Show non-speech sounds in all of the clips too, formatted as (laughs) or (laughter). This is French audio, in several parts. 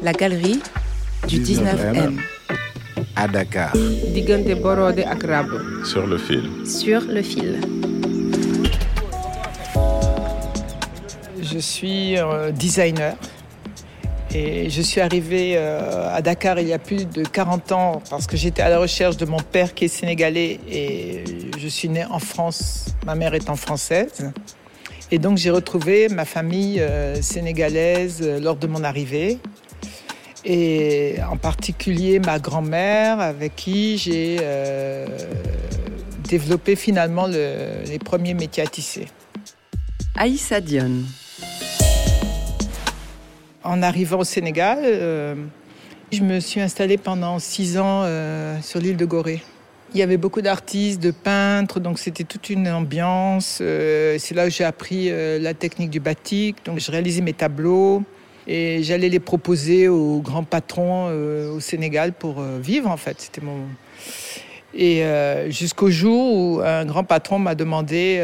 La galerie du 19M. À Dakar. diggante Borode ak Rabo. Sur le fil. Sur le fil. Je suis euh, designer et je suis arrivée euh, à Dakar il y a plus de 40 ans parce que j'étais à la recherche de mon père qui est sénégalais et je suis née en France. Ma mère étant française. Et donc j'ai retrouvé ma famille euh, sénégalaise lors de mon arrivée. Et en particulier ma grand-mère avec qui j'ai euh, développé finalement le- les premiers métiers à tisser. Aïssa Dion. En arrivant au Sénégal, euh, je me suis installée pendant six ans euh, sur l'île de Gorée. Il y avait beaucoup d'artistes, de peintres, donc c'était toute une ambiance. Euh, c'est là où j'ai appris euh, la technique du batik. Donc je réalisais mes tableaux et j'allais les proposer aux grands patrons euh, au Sénégal pour euh, vivre en fait. C'était mon et euh, jusqu'au jour où un grand patron m'a demandé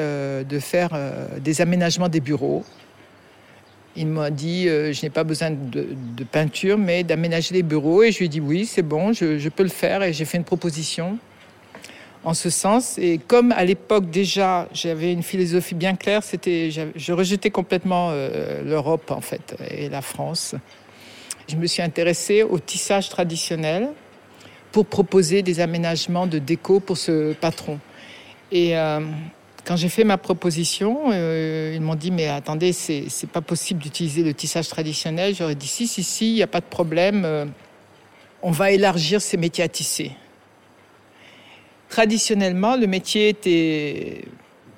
de faire des aménagements des bureaux. Il m'a dit, je n'ai pas besoin de, peinture, mais d'aménager les bureaux. Et je lui ai dit, oui, c'est bon, je peux le faire. Et j'ai fait une proposition en ce sens. Et comme à l'époque déjà, j'avais une philosophie bien claire, c'était, je rejetais complètement euh, l'Europe, en fait, et la France. Je me suis intéressée au tissage traditionnel pour proposer des aménagements de déco pour ce patron. Et euh, quand j'ai fait ma proposition, euh, ils m'ont dit mais attendez, c'est c'est pas possible d'utiliser le tissage traditionnel. J'aurais dit si si si, il n'y a pas de problème. on va élargir ces métiers à tisser. Traditionnellement, le métier était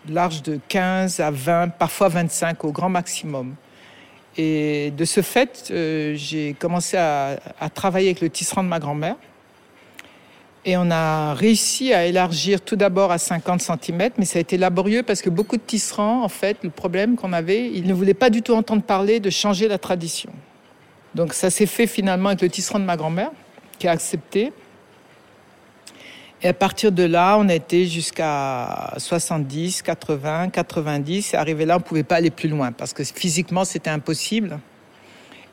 large de 15 à 20, parfois 25 au grand maximum. Et de ce fait, euh, j'ai commencé à, à travailler avec le tisserand de ma grand-mère. Et on a réussi à élargir tout d'abord à 50 cm, mais ça a été laborieux parce que beaucoup de tisserands, en fait, le problème qu'on avait, ils ne voulaient pas du tout entendre parler de changer la tradition. Donc ça s'est fait finalement avec le tisserand de ma grand-mère, qui a accepté. Et à partir de là, on a été jusqu'à 70, 80, 90. Et arrivé là, on ne pouvait pas aller plus loin parce que physiquement, c'était impossible.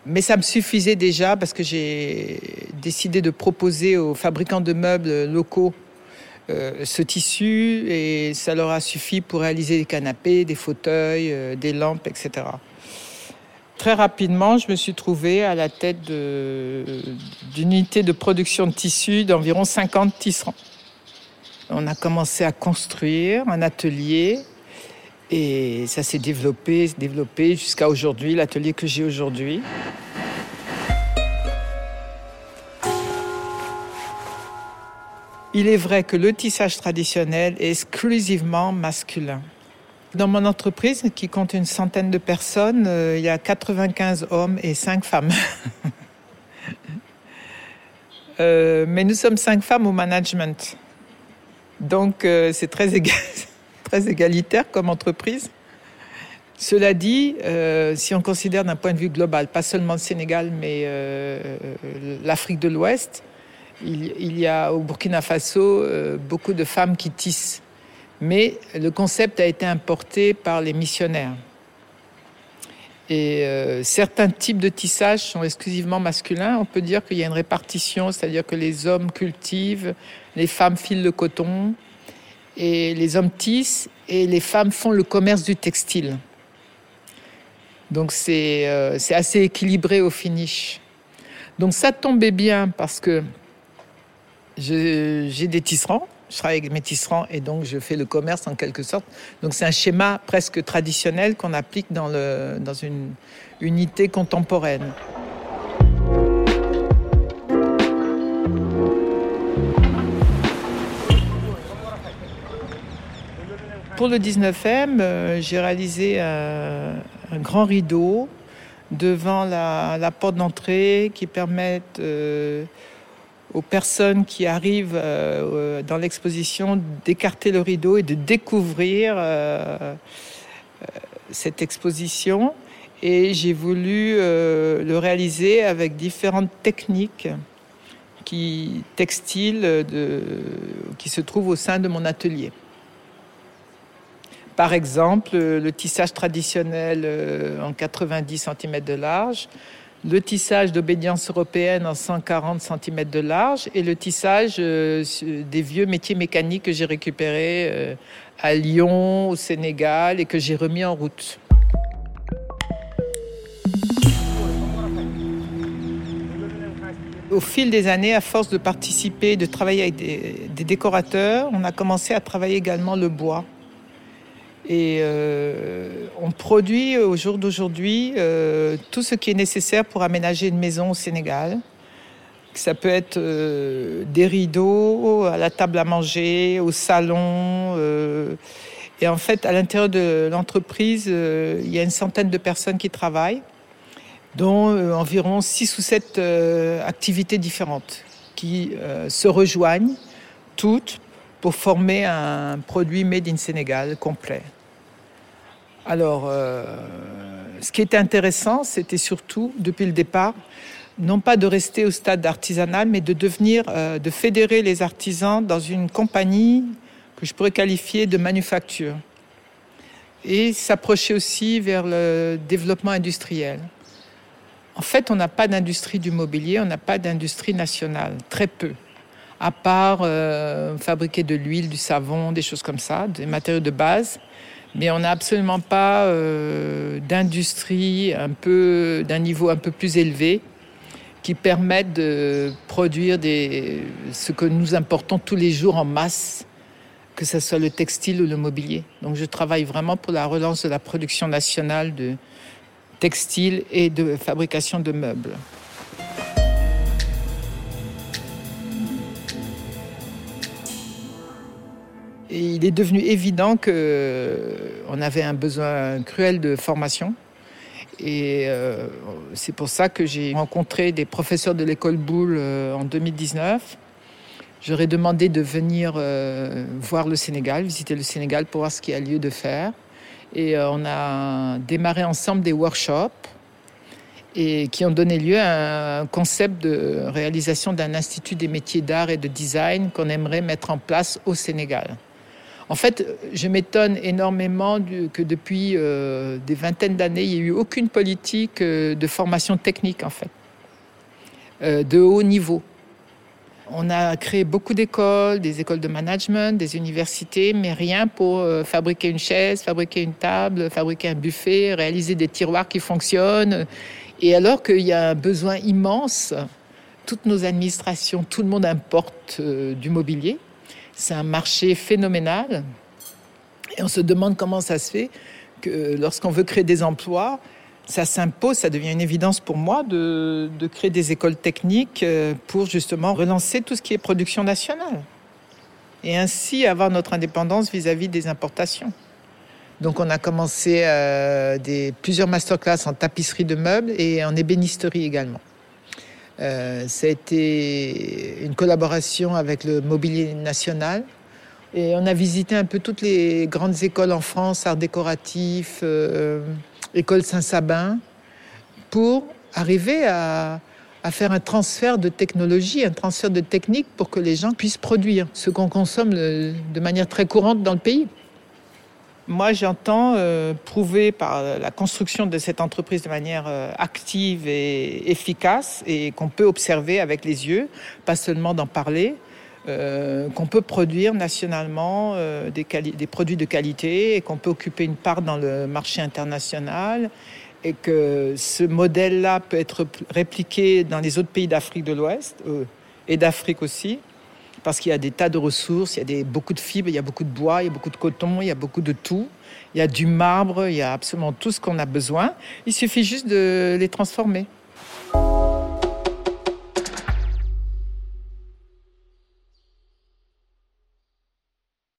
Mais ça me suffisait déjà parce que j'ai décidé de proposer aux fabricants de meubles locaux euh, ce tissu et ça leur a suffi pour réaliser des canapés, des fauteuils, euh, des lampes, etc. Très rapidement, je me suis trouvée à la tête d'une unité de production de tissus d'environ 50 tisserands. On a commencé à construire un atelier et ça s'est développé, développé jusqu'à aujourd'hui, l'atelier que j'ai aujourd'hui. Il est vrai que le tissage traditionnel est exclusivement masculin. Dans mon entreprise, qui compte une centaine de personnes, euh, il y a 95 hommes et 5 femmes. (laughs) Euh, mais nous sommes 5 femmes au management. Donc euh, c'est très, éga- (laughs) très égalitaire comme entreprise. Cela dit, euh, si on considère d'un point de vue global, pas seulement le Sénégal, mais euh, l'Afrique de l'Ouest, il, y a au Burkina Faso beaucoup de femmes qui tissent. Mais le concept a été importé par les missionnaires. Et euh, certains types de tissage sont exclusivement masculins. On peut dire qu'il y a une répartition, c'est-à-dire que les hommes cultivent, les femmes filent le coton, et les hommes tissent, et les femmes font le commerce du textile. Donc c'est euh, assez équilibré au finish. Donc ça tombait bien parce que j'ai des tisserands, je travaille avec mes tisserands et donc je fais le commerce en quelque sorte. Donc c'est un schéma presque traditionnel qu'on applique dans, une unité contemporaine. Pour le 19e, euh, j'ai réalisé un, un grand rideau devant la, porte d'entrée qui permettent euh, aux personnes qui arrivent euh, euh, dans l'exposition d'écarter le rideau et de découvrir euh, cette exposition. Et j'ai voulu le réaliser avec différentes techniques qui, textiles de, qui se trouvent au sein de mon atelier. Par exemple, le tissage traditionnel en 90 cm de large, le tissage d'obédience européenne en 140 cm de large et le tissage euh, des vieux métiers mécaniques que j'ai récupérés euh, à Lyon, au Sénégal et que j'ai remis en route. Au fil des années, à force de participer, de travailler avec des, décorateurs, on a commencé à travailler également le bois. Et euh, on produit au jour d'aujourd'hui euh, tout ce qui est nécessaire pour aménager une maison au Sénégal. Ça peut être euh, des rideaux à la table à manger, au salon. et en fait, à l'intérieur de l'entreprise, il y a une centaine de personnes qui travaillent, dont environ six ou sept activités différentes qui se rejoignent toutes pour former un produit made in Sénégal complet. Alors, euh, ce qui était intéressant, c'était surtout, depuis le départ, non pas de rester au stade artisanal, mais de devenir, euh, de fédérer les artisans dans une compagnie que je pourrais qualifier de manufacture. Et s'approcher aussi vers le développement industriel. En fait, on n'a pas d'industrie du mobilier, on n'a pas d'industrie nationale, très peu à part euh, fabriquer de l'huile, du savon, des choses comme ça, des matériaux de base. Mais on n'a absolument pas euh, d'industrie un peu d'un niveau un peu plus élevé qui permette de produire des, ce que nous importons tous les jours en masse, que ce soit le textile ou le mobilier. Donc je travaille vraiment pour la relance de la production nationale de textile et de fabrication de meubles. Il est devenu évident qu'on euh, avait un besoin cruel de formation. Et euh, c'est pour ça que j'ai rencontré des professeurs de l'école Boulle euh, en 2019. J'aurais demandé de venir voir le Sénégal, visiter le Sénégal pour voir ce qu'il y a lieu de faire. Et on a démarré ensemble des workshops et qui ont donné lieu à un concept de réalisation d'un institut des métiers d'art et de design qu'on aimerait mettre en place au Sénégal. En fait, je m'étonne énormément que depuis euh, des vingtaines d'années, il n'y ait eu aucune politique euh, de formation technique, en fait, euh, de haut niveau. On a créé beaucoup d'écoles, des écoles de management, des universités, mais rien pour fabriquer une chaise, fabriquer une table, fabriquer un buffet, réaliser des tiroirs qui fonctionnent. Et alors qu'il y a un besoin immense, toutes nos administrations, tout le monde importe du mobilier. C'est un marché phénoménal. Et on se demande comment ça se fait que lorsqu'on veut créer des emplois, ça s'impose, ça devient une évidence pour moi de, créer des écoles techniques euh, pour justement relancer tout ce qui est production nationale. Et ainsi avoir notre indépendance vis-à-vis des importations. Donc on a commencé euh, plusieurs masterclass en tapisserie de meubles et en ébénisterie également. Euh, ça a été une collaboration avec le Mobilier National. Et on a visité un peu toutes les grandes écoles en France, art décoratif, euh, école Saint-Sabin, pour arriver à, à, faire un transfert de technologie, un transfert de technique pour que les gens puissent produire ce qu'on consomme de manière très courante dans le pays. Moi, j'entends euh, prouver par la construction de cette entreprise de manière euh, active et efficace et qu'on peut observer avec les yeux, pas seulement d'en parler, euh, qu'on peut produire nationalement des, des, produits de qualité et qu'on peut occuper une part dans le marché international et que ce modèle-là peut être répliqué dans les autres pays d'Afrique de l'Ouest et d'Afrique aussi parce qu'il y a des tas de ressources, il y a beaucoup de fibres, il y a beaucoup de bois, il y a beaucoup de coton, il y a beaucoup de tout. Il y a du marbre, il y a absolument tout ce qu'on a besoin. Il suffit juste de les transformer.